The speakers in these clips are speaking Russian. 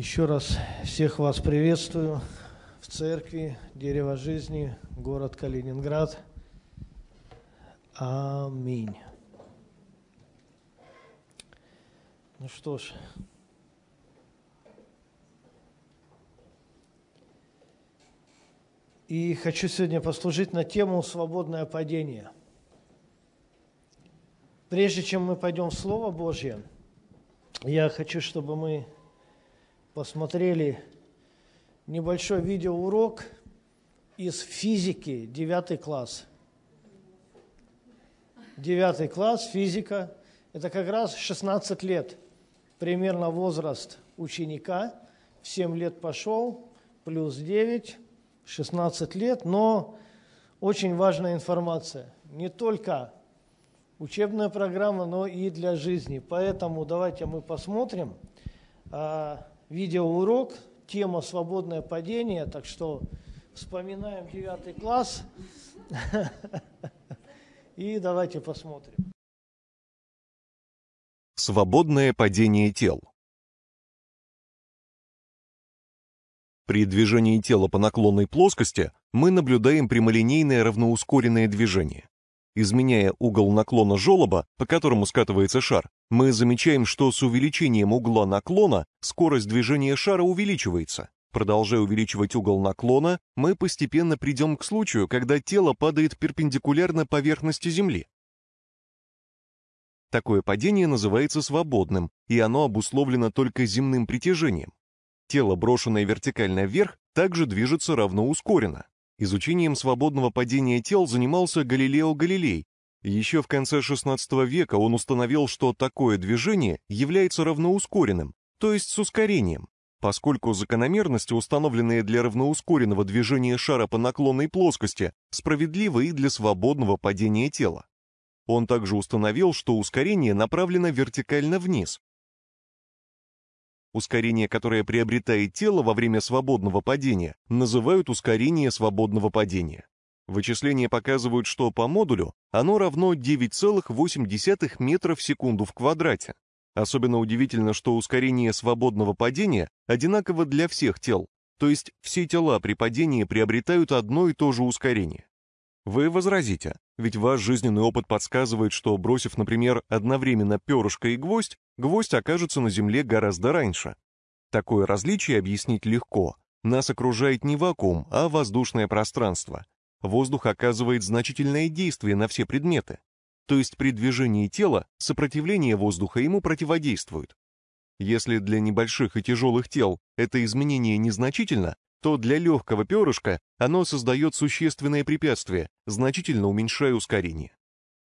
Еще раз всех вас приветствую в церкви Дерево жизни, город Калининград. Аминь. Ну что ж, и хочу сегодня послужить на тему «Свободное падение». Прежде чем мы пойдем в Слово Божье, я хочу, чтобы мы посмотрели небольшой видеоурок из физики, 9 класс. 9 класс, физика, это как раз 16 лет, примерно возраст ученика, в 7 лет пошел, плюс 9, 16 лет, но очень важная информация, не только учебная программа, но и для жизни. Поэтому давайте мы посмотрим. А, видеоурок, тема «Свободное падение», так что вспоминаем девятый класс и давайте посмотрим. Свободное падение тел. При движении тела по наклонной плоскости мы наблюдаем прямолинейное равноускоренное движение. Изменяя угол наклона желоба, по которому скатывается шар, мы замечаем, что с увеличением угла наклона скорость движения шара увеличивается. Продолжая увеличивать угол наклона, мы постепенно придем к случаю, когда тело падает перпендикулярно поверхности Земли. Такое падение называется свободным, и оно обусловлено только земным притяжением. Тело, брошенное вертикально вверх, также движется равно ускоренно. Изучением свободного падения тел занимался Галилео Галилей. Еще в конце XVI века он установил, что такое движение является равноускоренным, то есть с ускорением, поскольку закономерности, установленные для равноускоренного движения шара по наклонной плоскости, справедливы и для свободного падения тела. Он также установил, что ускорение направлено вертикально вниз, Ускорение, которое приобретает тело во время свободного падения, называют ускорение свободного падения. Вычисления показывают, что по модулю оно равно 9,8 метра в секунду в квадрате. Особенно удивительно, что ускорение свободного падения одинаково для всех тел, то есть все тела при падении приобретают одно и то же ускорение. Вы возразите, ведь ваш жизненный опыт подсказывает, что бросив, например, одновременно перышко и гвоздь, гвоздь окажется на Земле гораздо раньше. Такое различие объяснить легко. Нас окружает не вакуум, а воздушное пространство. Воздух оказывает значительное действие на все предметы. То есть при движении тела сопротивление воздуха ему противодействует. Если для небольших и тяжелых тел это изменение незначительно, то для легкого перышка оно создает существенное препятствие, значительно уменьшая ускорение.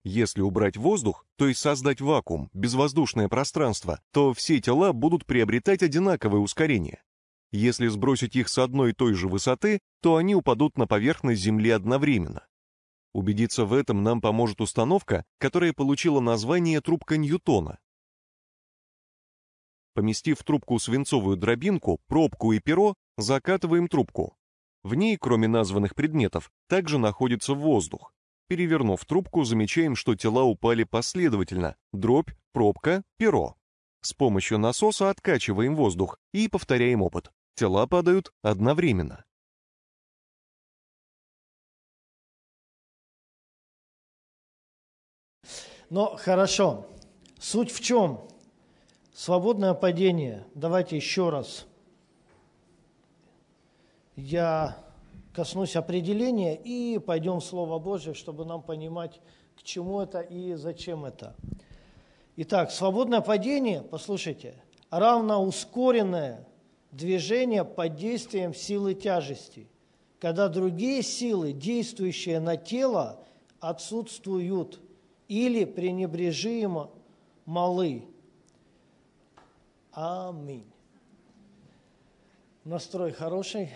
Если убрать воздух, то есть создать вакуум, безвоздушное пространство, то все тела будут приобретать одинаковое ускорение. Если сбросить их с одной и той же высоты, то они упадут на поверхность Земли одновременно. Убедиться в этом нам поможет установка, которая получила название трубка Ньютона. Поместив в трубку свинцовую дробинку, пробку и перо, закатываем трубку. В ней, кроме названных предметов, также находится воздух. Перевернув трубку, замечаем, что тела упали последовательно: дробь, пробка, перо. С помощью насоса откачиваем воздух и повторяем опыт. Тела падают одновременно. Но хорошо. Суть в чем? Свободное падение. Давайте еще раз. Я коснусь определения и пойдем в Слово Божье, чтобы нам понимать, к чему это и зачем это. Итак, свободное падение, послушайте, равно ускоренное движение под действием силы тяжести, когда другие силы, действующие на тело, отсутствуют или пренебрежимо малы. Аминь. Настрой хороший.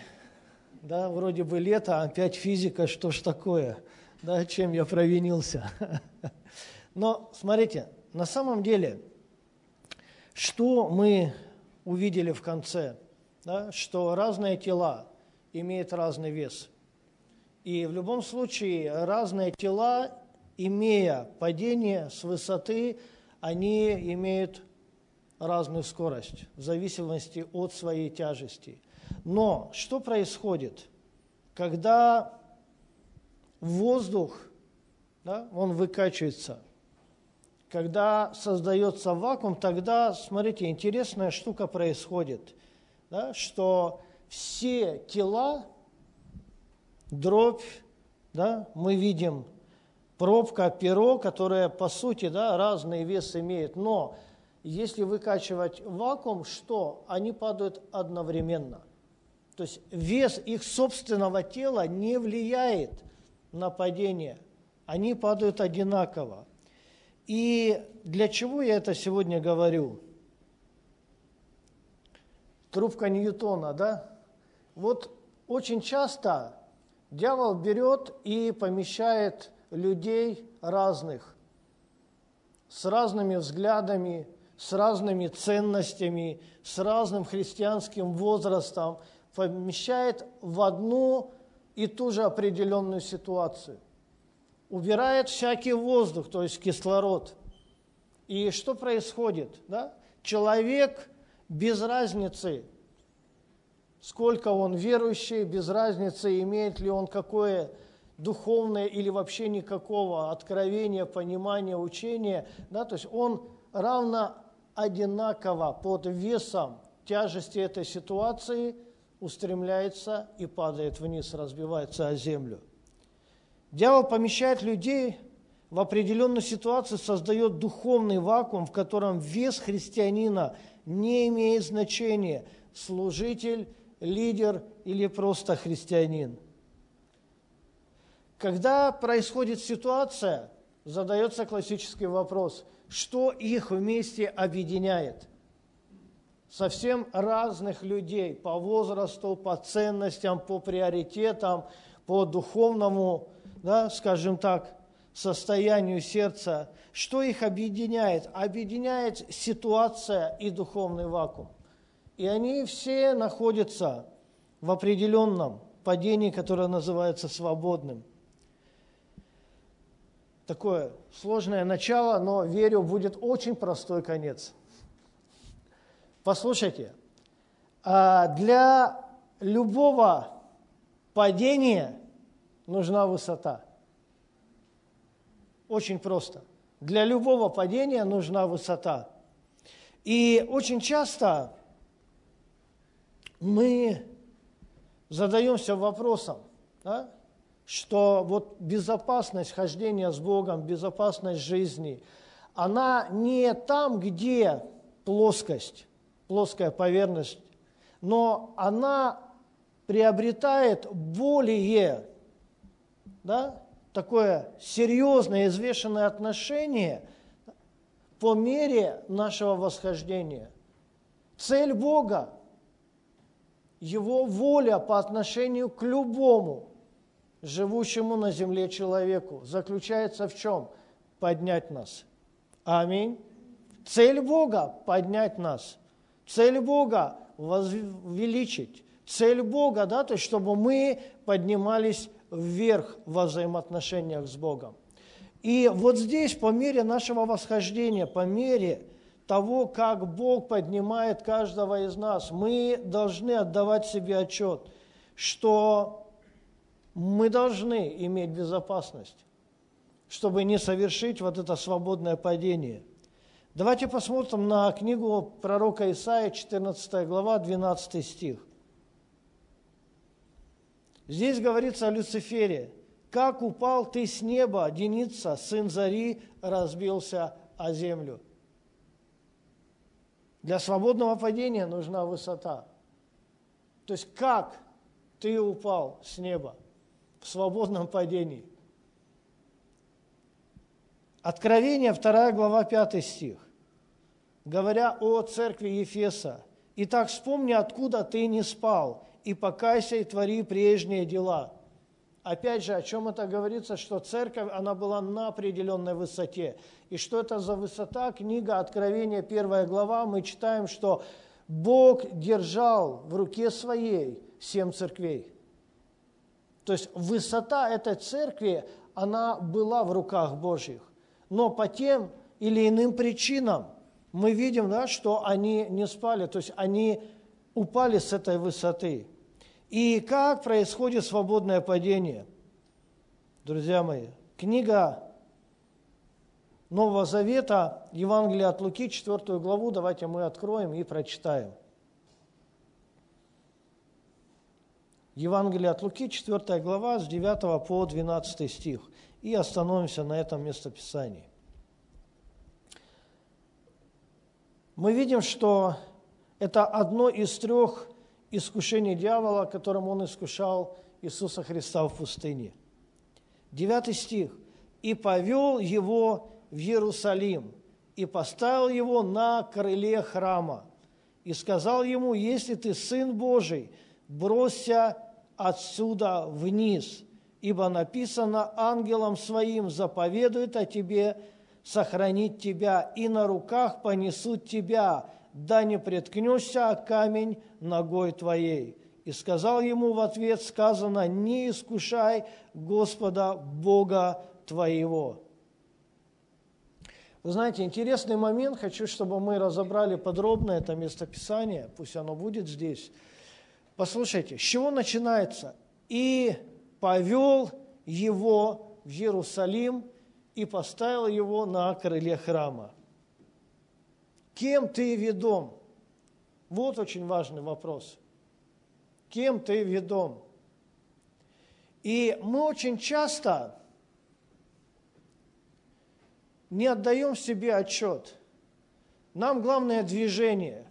Да, вроде бы лето, а опять физика, что ж такое? Да, чем я провинился? Но смотрите, на самом деле, что мы увидели в конце? Да, что разные тела имеют разный вес. И в любом случае разные тела, имея падение с высоты, они имеют разную скорость в зависимости от своей тяжести. Но что происходит, когда воздух, да, он выкачивается, когда создается вакуум, тогда, смотрите, интересная штука происходит, да, что все тела, дробь, да, мы видим пробка, перо, которое по сути да, разный вес имеет, но если выкачивать вакуум, что? Они падают одновременно. То есть вес их собственного тела не влияет на падение. Они падают одинаково. И для чего я это сегодня говорю? Трубка Ньютона, да? Вот очень часто дьявол берет и помещает людей разных, с разными взглядами, с разными ценностями, с разным христианским возрастом, помещает в одну и ту же определенную ситуацию. Убирает всякий воздух, то есть кислород. И что происходит? Да? Человек без разницы, сколько он верующий, без разницы, имеет ли он какое духовное или вообще никакого откровения, понимания, учения, да, то есть он равно одинаково под весом тяжести этой ситуации устремляется и падает вниз, разбивается о землю. Дьявол помещает людей в определенную ситуацию, создает духовный вакуум, в котором вес христианина не имеет значения, служитель, лидер или просто христианин – когда происходит ситуация, задается классический вопрос, что их вместе объединяет? Совсем разных людей по возрасту, по ценностям, по приоритетам, по духовному, да, скажем так, состоянию сердца. Что их объединяет? Объединяет ситуация и духовный вакуум. И они все находятся в определенном падении, которое называется свободным такое сложное начало, но верю, будет очень простой конец. Послушайте, а, для любого падения нужна высота. Очень просто. Для любого падения нужна высота. И очень часто мы задаемся вопросом, да, что вот безопасность хождения с Богом, безопасность жизни, она не там, где плоскость, плоская поверхность, но она приобретает более да, такое серьезное, извешенное отношение по мере нашего восхождения. Цель Бога, Его воля по отношению к любому – живущему на земле человеку, заключается в чем? Поднять нас. Аминь. Цель Бога – поднять нас. Цель Бога – возвеличить. Цель Бога, да, то есть чтобы мы поднимались вверх во взаимоотношениях с Богом. И вот здесь, по мере нашего восхождения, по мере того, как Бог поднимает каждого из нас, мы должны отдавать себе отчет, что мы должны иметь безопасность, чтобы не совершить вот это свободное падение. Давайте посмотрим на книгу пророка Исаия, 14 глава, 12 стих. Здесь говорится о Люцифере. «Как упал ты с неба, Деница, сын Зари, разбился о землю». Для свободного падения нужна высота. То есть как ты упал с неба? в свободном падении. Откровение, 2 глава, 5 стих. Говоря о церкви Ефеса, «Итак, вспомни, откуда ты не спал, и покайся, и твори прежние дела». Опять же, о чем это говорится, что церковь, она была на определенной высоте. И что это за высота? Книга Откровения, первая глава, мы читаем, что Бог держал в руке своей семь церквей – то есть высота этой церкви, она была в руках Божьих. Но по тем или иным причинам мы видим, да, что они не спали, то есть они упали с этой высоты. И как происходит свободное падение? Друзья мои, книга Нового Завета, Евангелие от Луки, 4 главу, давайте мы откроем и прочитаем. Евангелие от Луки, 4 глава, с 9 по 12 стих. И остановимся на этом местописании. Мы видим, что это одно из трех искушений дьявола, которым он искушал Иисуса Христа в пустыне. Девятый стих. «И повел его в Иерусалим, и поставил его на крыле храма, и сказал ему, если ты Сын Божий, бросься отсюда вниз, ибо написано ангелом своим заповедует о тебе сохранить тебя, и на руках понесут тебя, да не преткнешься о камень ногой твоей. И сказал ему в ответ, сказано, не искушай Господа Бога твоего. Вы знаете, интересный момент, хочу, чтобы мы разобрали подробно это местописание, пусть оно будет здесь. Послушайте, с чего начинается? «И повел его в Иерусалим и поставил его на крыле храма». Кем ты ведом? Вот очень важный вопрос. Кем ты ведом? И мы очень часто не отдаем себе отчет. Нам главное движение,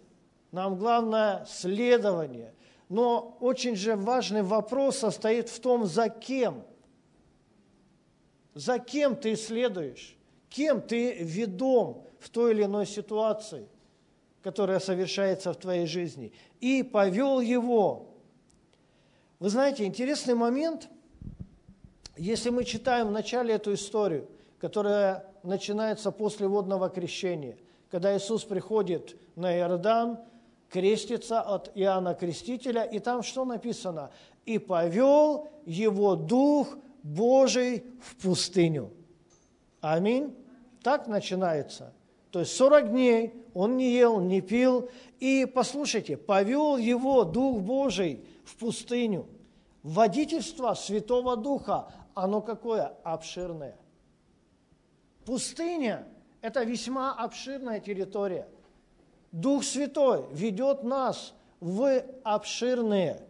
нам главное следование. Но очень же важный вопрос состоит в том, за кем. За кем ты следуешь, кем ты ведом в той или иной ситуации, которая совершается в твоей жизни. И повел его. Вы знаете, интересный момент, если мы читаем в начале эту историю, которая начинается после водного крещения, когда Иисус приходит на Иордан, крестится от Иоанна Крестителя, и там что написано? «И повел его Дух Божий в пустыню». Аминь. Так начинается. То есть 40 дней он не ел, не пил. И послушайте, повел его Дух Божий в пустыню. Водительство Святого Духа, оно какое? Обширное. Пустыня – это весьма обширная территория. Дух Святой ведет нас в обширные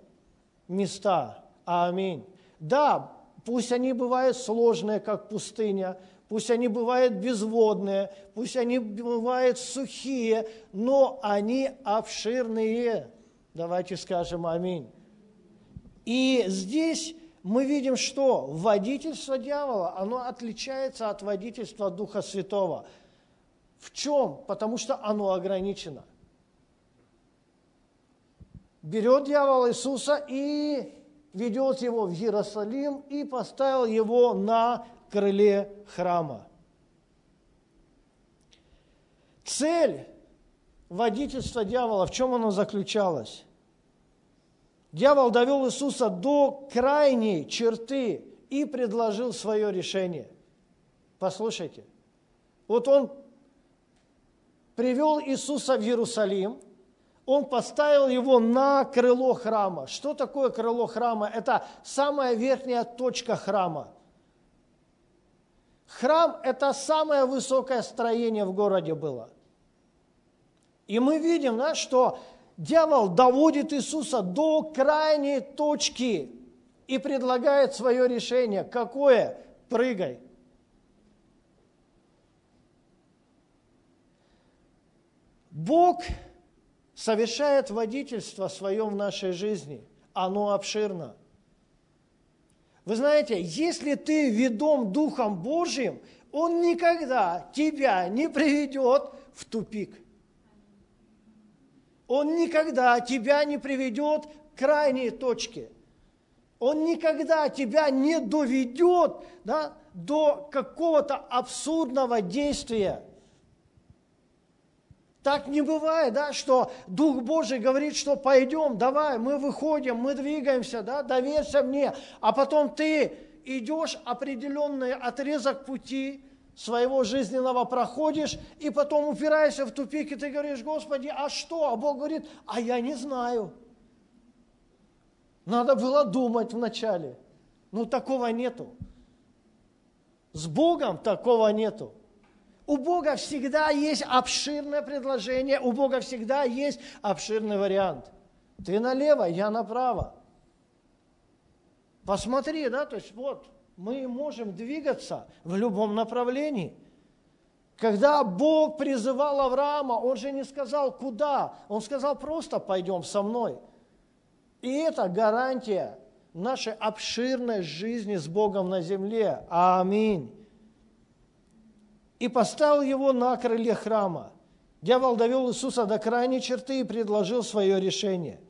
места. Аминь. Да, пусть они бывают сложные, как пустыня, пусть они бывают безводные, пусть они бывают сухие, но они обширные. Давайте скажем аминь. И здесь мы видим, что водительство дьявола, оно отличается от водительства Духа Святого. В чем? Потому что оно ограничено. Берет дьявол Иисуса и ведет его в Иерусалим и поставил его на крыле храма. Цель водительства дьявола, в чем она заключалась? Дьявол довел Иисуса до крайней черты и предложил свое решение. Послушайте, вот он привел Иисуса в Иерусалим, он поставил его на крыло храма. Что такое крыло храма? Это самая верхняя точка храма – Храм – это самое высокое строение в городе было. И мы видим, да, что дьявол доводит Иисуса до крайней точки и предлагает свое решение. Какое? Прыгай. Бог совершает водительство свое в нашей жизни. Оно обширно. Вы знаете, если ты ведом Духом Божьим, Он никогда тебя не приведет в тупик. Он никогда тебя не приведет к крайней точке. Он никогда тебя не доведет да, до какого-то абсурдного действия. Так не бывает, да, что Дух Божий говорит, что пойдем, давай, мы выходим, мы двигаемся, да, доверься мне, а потом ты идешь определенный отрезок пути, своего жизненного проходишь, и потом упираешься в тупик, и ты говоришь, Господи, а что? А Бог говорит, а я не знаю. Надо было думать вначале. Ну, такого нету. С Богом такого нету. У Бога всегда есть обширное предложение, у Бога всегда есть обширный вариант. Ты налево, я направо. Посмотри, да, то есть вот, мы можем двигаться в любом направлении. Когда Бог призывал Авраама, Он же не сказал, куда, Он сказал, просто пойдем со мной. И это гарантия нашей обширной жизни с Богом на земле. Аминь. И поставил его на крыле храма. Дьявол довел Иисуса до крайней черты и предложил свое решение.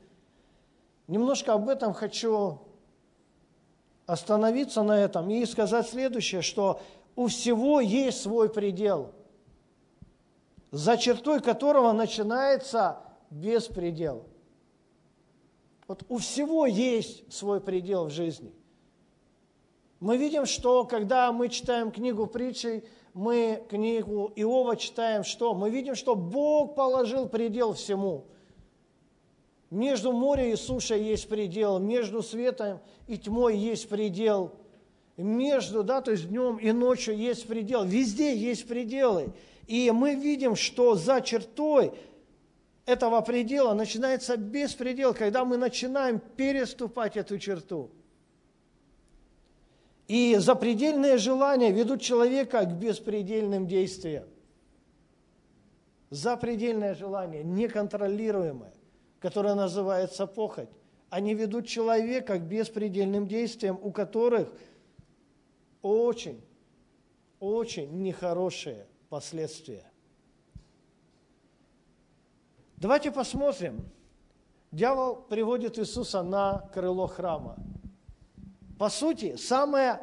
Немножко об этом хочу остановиться на этом и сказать следующее, что у всего есть свой предел, за чертой которого начинается беспредел. Вот у всего есть свой предел в жизни. Мы видим, что когда мы читаем книгу притчей, мы книгу Иова читаем, что? Мы видим, что Бог положил предел всему – между морем и сушей есть предел, между светом и тьмой есть предел, между, да, то есть днем и ночью есть предел, везде есть пределы. И мы видим, что за чертой этого предела начинается беспредел, когда мы начинаем переступать эту черту. И запредельные желания ведут человека к беспредельным действиям. Запредельное желание, неконтролируемое которая называется похоть. Они ведут человека к беспредельным действиям, у которых очень, очень нехорошие последствия. Давайте посмотрим. Дьявол приводит Иисуса на крыло храма. По сути, самая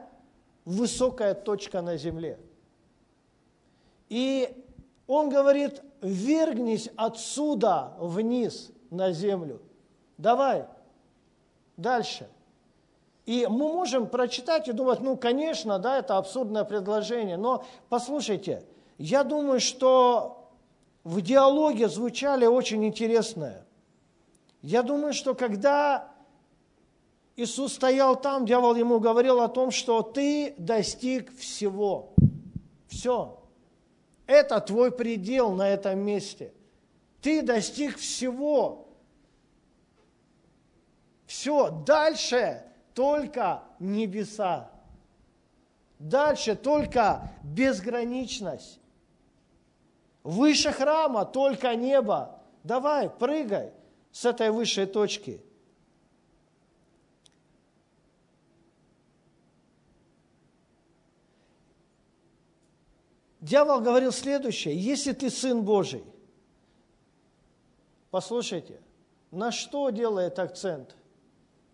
высокая точка на земле. И он говорит, вергнись отсюда вниз на землю. Давай, дальше. И мы можем прочитать и думать, ну, конечно, да, это абсурдное предложение, но послушайте, я думаю, что в диалоге звучали очень интересное. Я думаю, что когда Иисус стоял там, дьявол ему говорил о том, что ты достиг всего. Все. Это твой предел на этом месте. Ты достиг всего. Все, дальше только небеса. Дальше только безграничность. Выше храма только небо. Давай, прыгай с этой высшей точки. Дьявол говорил следующее, если ты сын Божий – Послушайте, на что делает акцент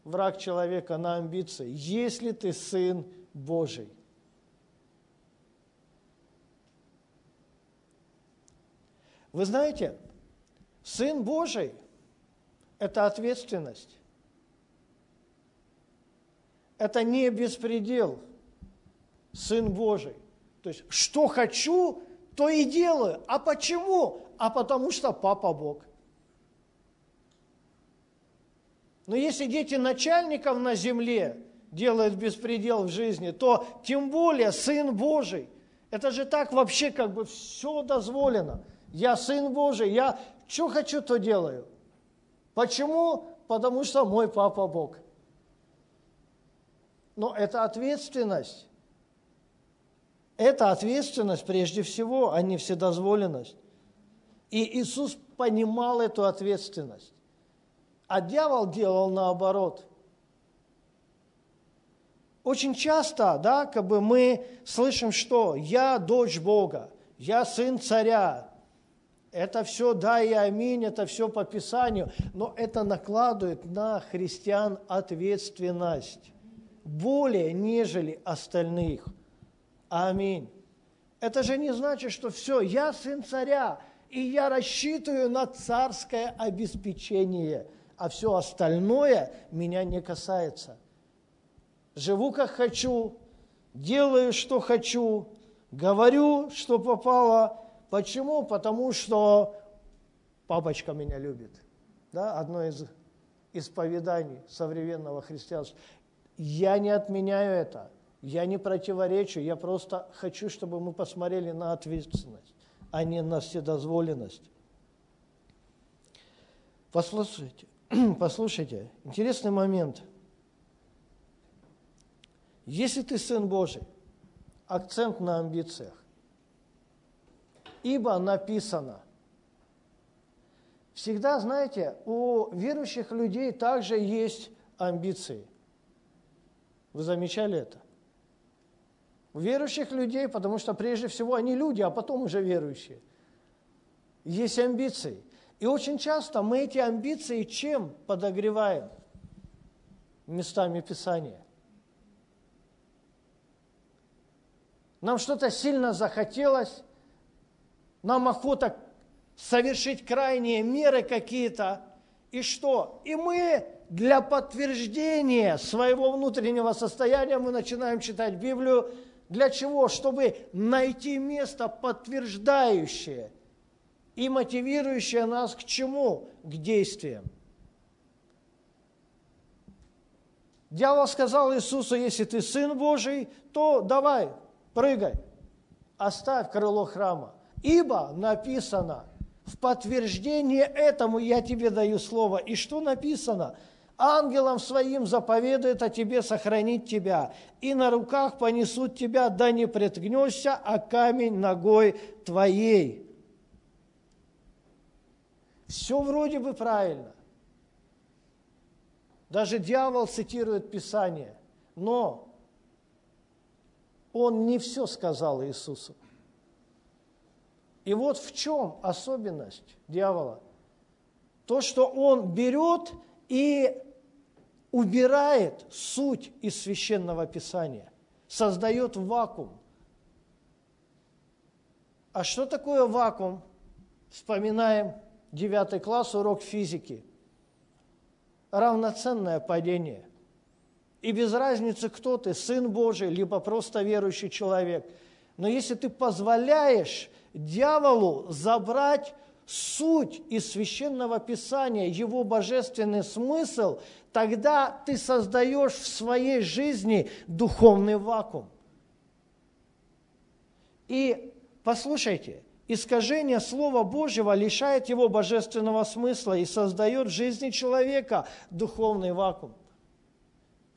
враг человека на амбиции, если ты сын Божий? Вы знаете, сын Божий – это ответственность. Это не беспредел, сын Божий. То есть, что хочу, то и делаю. А почему? А потому что папа Бог – Но если дети начальников на земле делают беспредел в жизни, то тем более Сын Божий. Это же так вообще как бы все дозволено. Я Сын Божий, я что хочу, то делаю. Почему? Потому что мой Папа Бог. Но это ответственность. Это ответственность прежде всего, а не вседозволенность. И Иисус понимал эту ответственность а дьявол делал наоборот. Очень часто, да, как бы мы слышим, что я дочь Бога, я сын царя. Это все да и аминь, это все по Писанию, но это накладывает на христиан ответственность более, нежели остальных. Аминь. Это же не значит, что все, я сын царя, и я рассчитываю на царское обеспечение – а все остальное меня не касается. Живу как хочу, делаю, что хочу, Говорю, что попало. Почему? Потому что папочка меня любит. Да? Одно из исповеданий современного христианства. Я не отменяю это, я не противоречу, я просто хочу, чтобы мы посмотрели на ответственность, а не на вседозволенность. Послушайте, послушайте, интересный момент. Если ты Сын Божий, акцент на амбициях. Ибо написано. Всегда, знаете, у верующих людей также есть амбиции. Вы замечали это? У верующих людей, потому что прежде всего они люди, а потом уже верующие. Есть амбиции. И очень часто мы эти амбиции чем подогреваем? Местами Писания. нам что-то сильно захотелось, нам охота совершить крайние меры какие-то, и что? И мы для подтверждения своего внутреннего состояния мы начинаем читать Библию. Для чего? Чтобы найти место, подтверждающее и мотивирующее нас к чему? К действиям. Дьявол сказал Иисусу, если ты Сын Божий, то давай, прыгай, оставь крыло храма. Ибо написано, в подтверждение этому я тебе даю слово. И что написано? Ангелам своим заповедует о тебе сохранить тебя, и на руках понесут тебя, да не преткнешься, а камень ногой твоей. Все вроде бы правильно. Даже дьявол цитирует Писание. Но он не все сказал Иисусу. И вот в чем особенность дьявола. То, что он берет и убирает суть из священного писания, создает вакуум. А что такое вакуум? Вспоминаем девятый класс, урок физики. Равноценное падение – и без разницы, кто ты, Сын Божий, либо просто верующий человек. Но если ты позволяешь дьяволу забрать суть из священного писания, его божественный смысл, тогда ты создаешь в своей жизни духовный вакуум. И послушайте, искажение Слова Божьего лишает его божественного смысла и создает в жизни человека духовный вакуум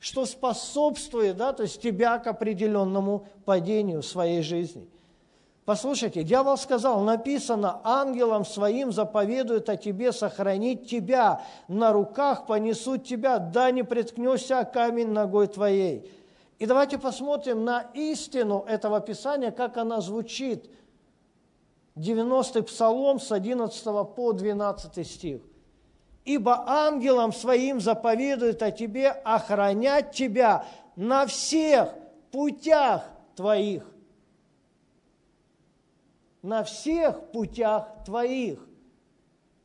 что способствует, да, то есть тебя к определенному падению своей жизни. Послушайте, дьявол сказал, написано, ангелам своим заповедует о тебе сохранить тебя, на руках понесут тебя, да не приткнешься камень ногой твоей. И давайте посмотрим на истину этого Писания, как она звучит. 90-й Псалом с 11 по 12 стих ибо ангелам своим заповедует о тебе охранять тебя на всех путях твоих. На всех путях твоих.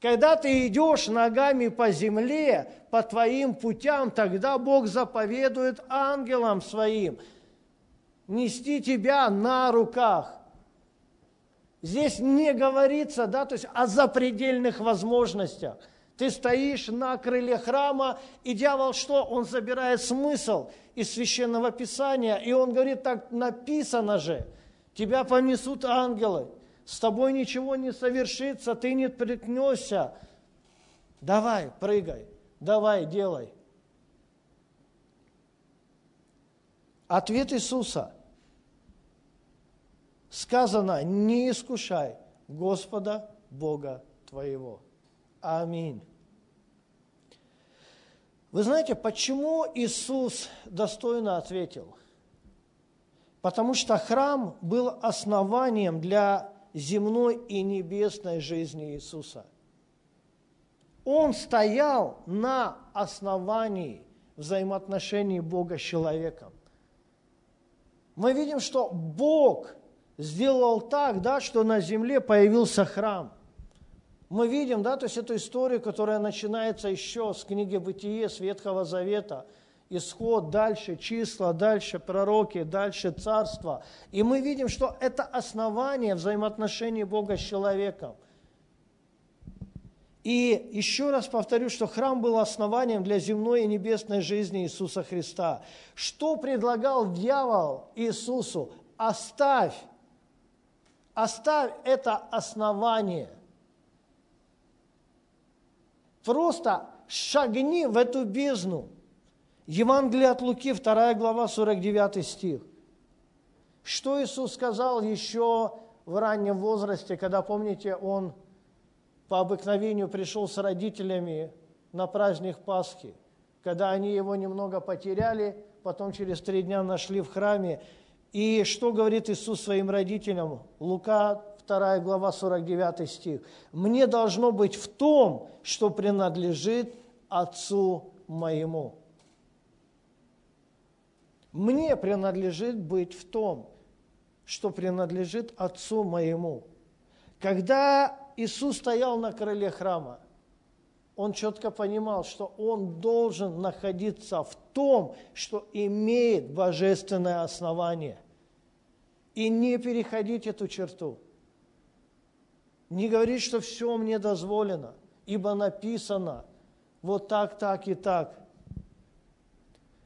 Когда ты идешь ногами по земле, по твоим путям, тогда Бог заповедует ангелам своим нести тебя на руках. Здесь не говорится, да, то есть о запредельных возможностях – ты стоишь на крыле храма, и дьявол что? Он забирает смысл из священного писания, и он говорит, так написано же, тебя понесут ангелы, с тобой ничего не совершится, ты не приткнешься. Давай, прыгай, давай, делай. Ответ Иисуса сказано, не искушай Господа Бога твоего. Аминь. Вы знаете, почему Иисус достойно ответил? Потому что храм был основанием для земной и небесной жизни Иисуса. Он стоял на основании взаимоотношений Бога с человеком. Мы видим, что Бог сделал так, да, что на земле появился храм – мы видим, да, то есть эту историю, которая начинается еще с книги «Бытие», с Ветхого Завета. Исход, дальше числа, дальше пророки, дальше царство. И мы видим, что это основание взаимоотношений Бога с человеком. И еще раз повторю, что храм был основанием для земной и небесной жизни Иисуса Христа. Что предлагал дьявол Иисусу? Оставь, оставь это основание. Просто шагни в эту бездну. Евангелие от Луки, 2 глава, 49 стих. Что Иисус сказал еще в раннем возрасте, когда, помните, Он по обыкновению пришел с родителями на праздник Пасхи, когда они его немного потеряли, потом через три дня нашли в храме. И что говорит Иисус своим родителям? Лука 2 глава 49 стих. «Мне должно быть в том, что принадлежит Отцу моему». Мне принадлежит быть в том, что принадлежит Отцу моему. Когда Иисус стоял на крыле храма, он четко понимал, что он должен находиться в том, что имеет божественное основание, и не переходить эту черту. Не говорить, что все мне дозволено, ибо написано вот так, так и так.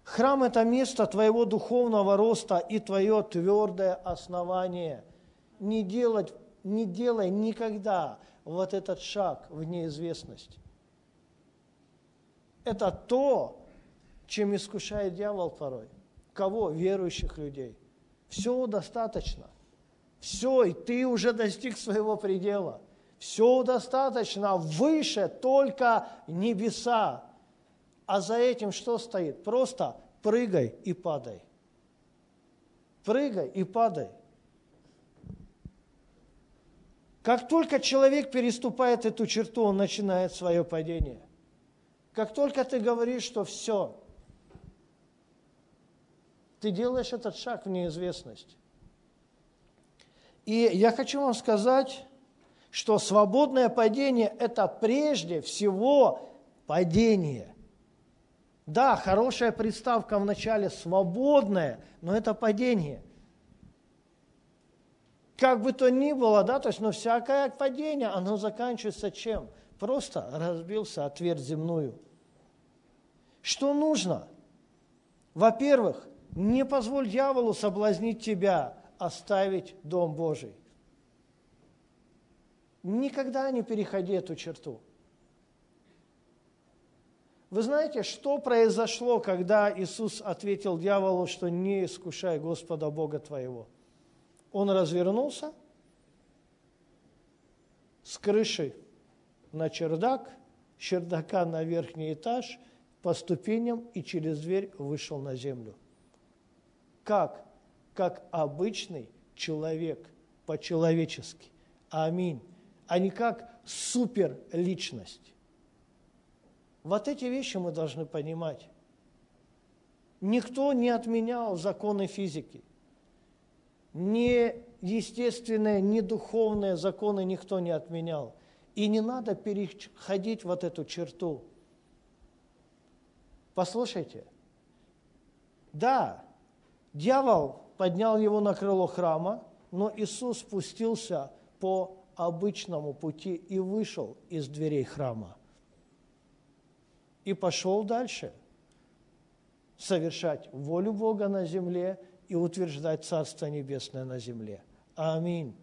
Храм – это место твоего духовного роста и твое твердое основание. Не делать не делай никогда вот этот шаг в неизвестность. Это то, чем искушает дьявол порой. Кого? Верующих людей. Все достаточно. Все, и ты уже достиг своего предела. Все достаточно, выше только небеса. А за этим что стоит? Просто прыгай и падай. Прыгай и падай. Как только человек переступает эту черту, он начинает свое падение. Как только ты говоришь, что все, ты делаешь этот шаг в неизвестность. И я хочу вам сказать, что свободное падение – это прежде всего падение. Да, хорошая приставка в начале свободное, но это падение как бы то ни было, да, то есть, но всякое падение, оно заканчивается чем? Просто разбился о твердь земную. Что нужно? Во-первых, не позволь дьяволу соблазнить тебя, оставить Дом Божий. Никогда не переходи эту черту. Вы знаете, что произошло, когда Иисус ответил дьяволу, что не искушай Господа Бога твоего – он развернулся с крыши на чердак, чердака на верхний этаж, по ступеням и через дверь вышел на землю. Как? Как обычный человек, по-человечески. Аминь. А не как суперличность. Вот эти вещи мы должны понимать. Никто не отменял законы физики ни естественные, ни духовные законы никто не отменял. И не надо переходить вот эту черту. Послушайте, да, дьявол поднял его на крыло храма, но Иисус спустился по обычному пути и вышел из дверей храма. И пошел дальше совершать волю Бога на земле и утверждать Царство Небесное на земле. Аминь.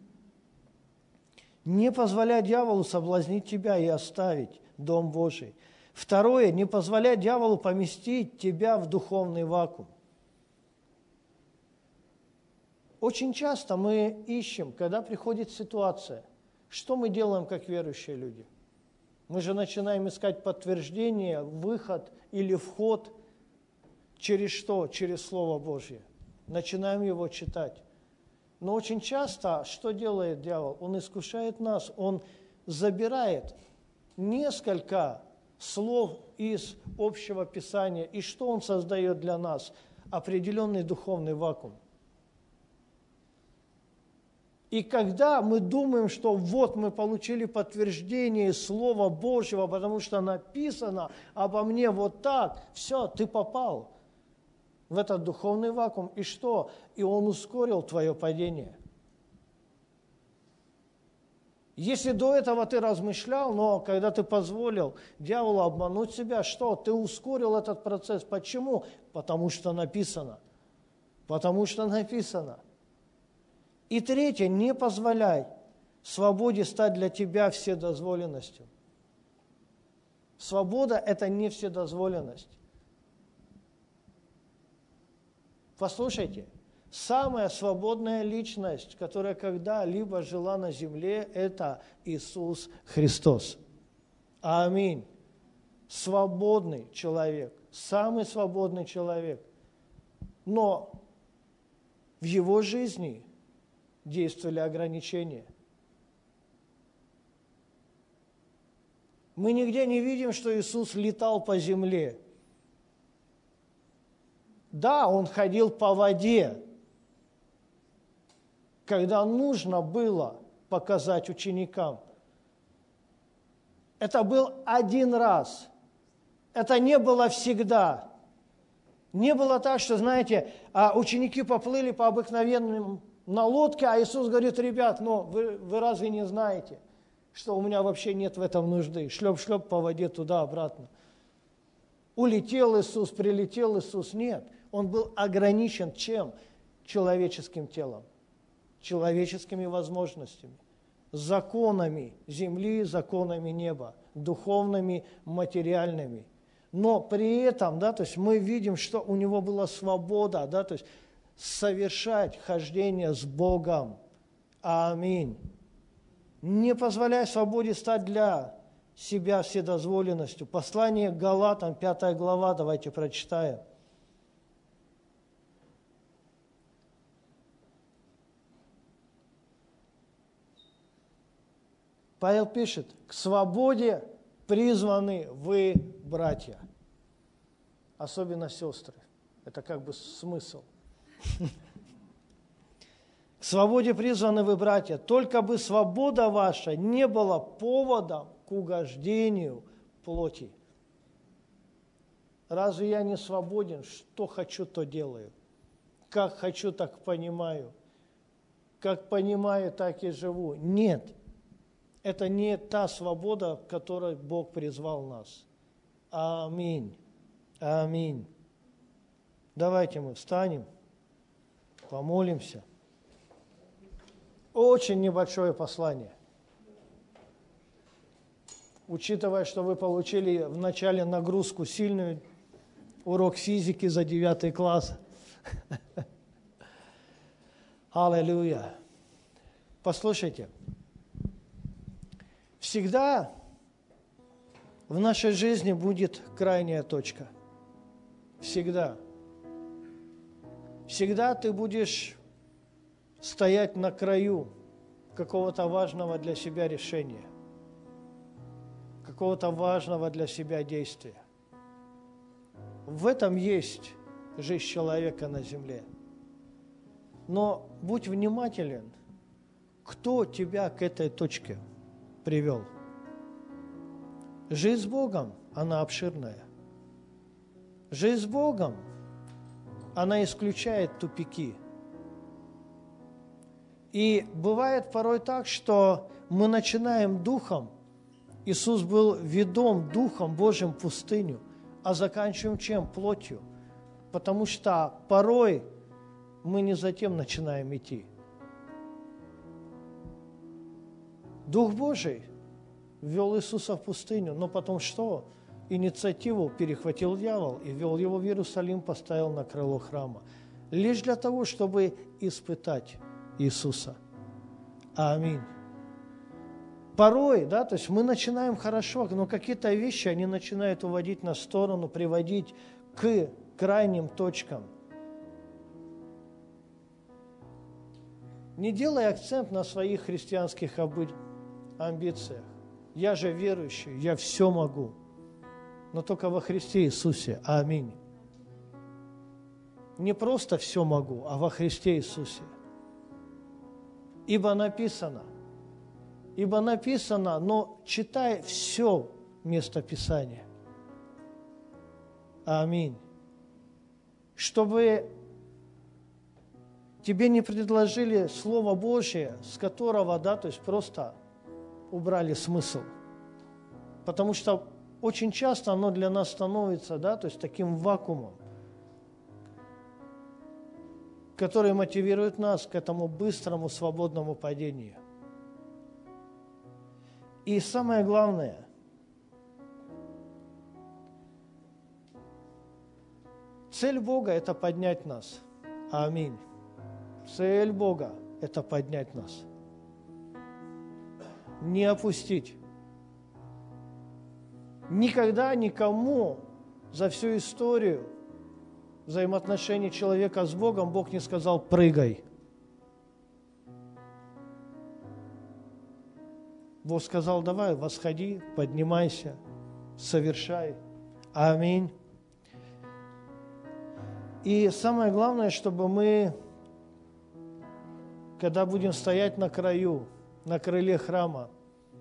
Не позволяй дьяволу соблазнить тебя и оставить Дом Божий. Второе, не позволяй дьяволу поместить тебя в духовный вакуум. Очень часто мы ищем, когда приходит ситуация, что мы делаем как верующие люди? Мы же начинаем искать подтверждение, выход или вход через что? Через Слово Божье – начинаем его читать. Но очень часто что делает дьявол? Он искушает нас, он забирает несколько слов из общего писания. И что он создает для нас? Определенный духовный вакуум. И когда мы думаем, что вот мы получили подтверждение Слова Божьего, потому что написано обо мне вот так, все, ты попал. в этот духовный вакуум. И что? И он ускорил твое падение. Если до этого ты размышлял, но когда ты позволил дьяволу обмануть себя, что? Ты ускорил этот процесс. Почему? Потому что написано. Потому что написано. И третье, не позволяй свободе стать для тебя вседозволенностью. Свобода – это не вседозволенность. Послушайте, самая свободная личность, которая когда-либо жила на земле, это Иисус Христос. Аминь. Свободный человек, самый свободный человек. Но в его жизни действовали ограничения. Мы нигде не видим, что Иисус летал по земле. Да, Он ходил по воде, когда нужно было показать ученикам. Это был один раз. Это не было всегда. Не было так, что, знаете, а ученики поплыли по обыкновенным на лодке, а Иисус говорит, ребят, ну вы, вы разве не знаете – что у меня вообще нет в этом нужды. Шлеп-шлеп по воде туда-обратно. Улетел Иисус, прилетел Иисус. Нет, он был ограничен чем? Человеческим телом, человеческими возможностями, законами земли, законами неба, духовными, материальными. Но при этом, да, то есть мы видим, что у него была свобода, да, то есть совершать хождение с Богом. Аминь не позволяй свободе стать для себя вседозволенностью. Послание к Галатам, 5 глава, давайте прочитаем. Павел пишет, к свободе призваны вы, братья. Особенно сестры. Это как бы смысл. К свободе призваны вы, братья, только бы свобода ваша не была поводом к угождению плоти. Разве я не свободен? Что хочу, то делаю. Как хочу, так понимаю. Как понимаю, так и живу. Нет, это не та свобода, в которой Бог призвал нас. Аминь. Аминь. Давайте мы встанем, помолимся. Очень небольшое послание. Учитывая, что вы получили в начале нагрузку сильную, урок физики за девятый класс. Аллилуйя. Послушайте, всегда в нашей жизни будет крайняя точка. Всегда. Всегда ты будешь стоять на краю какого-то важного для себя решения, какого-то важного для себя действия. В этом есть жизнь человека на земле. Но будь внимателен, кто тебя к этой точке привел. Жизнь с Богом, она обширная. Жизнь с Богом, она исключает тупики – и бывает порой так, что мы начинаем духом, Иисус был ведом Духом Божьим в пустыню, а заканчиваем чем? Плотью. Потому что порой мы не затем начинаем идти. Дух Божий ввел Иисуса в пустыню, но потом что? Инициативу перехватил дьявол и вел его в Иерусалим, поставил на крыло храма. Лишь для того, чтобы испытать Иисуса. Аминь. Порой, да, то есть мы начинаем хорошо, но какие-то вещи, они начинают уводить нас в сторону, приводить к крайним точкам. Не делай акцент на своих христианских амбициях. Я же верующий, я все могу. Но только во Христе Иисусе. Аминь. Не просто все могу, а во Христе Иисусе. Ибо написано, ибо написано, но читай все место Писания. Аминь. чтобы тебе не предложили Слово Божье, с которого, да, то есть просто убрали смысл. Потому что очень часто оно для нас становится, да, то есть таким вакуумом, который мотивирует нас к этому быстрому свободному падению. И самое главное, цель Бога – это поднять нас. Аминь. Цель Бога – это поднять нас. Не опустить. Никогда никому за всю историю взаимоотношений человека с Богом Бог не сказал «прыгай». Бог сказал, давай, восходи, поднимайся, совершай. Аминь. И самое главное, чтобы мы, когда будем стоять на краю, на крыле храма,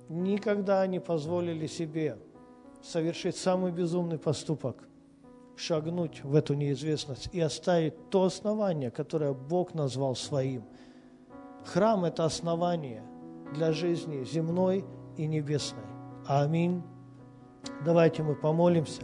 никогда не позволили себе совершить самый безумный поступок, шагнуть в эту неизвестность и оставить то основание, которое Бог назвал своим. Храм – это основание – для жизни земной и небесной. Аминь. Давайте мы помолимся.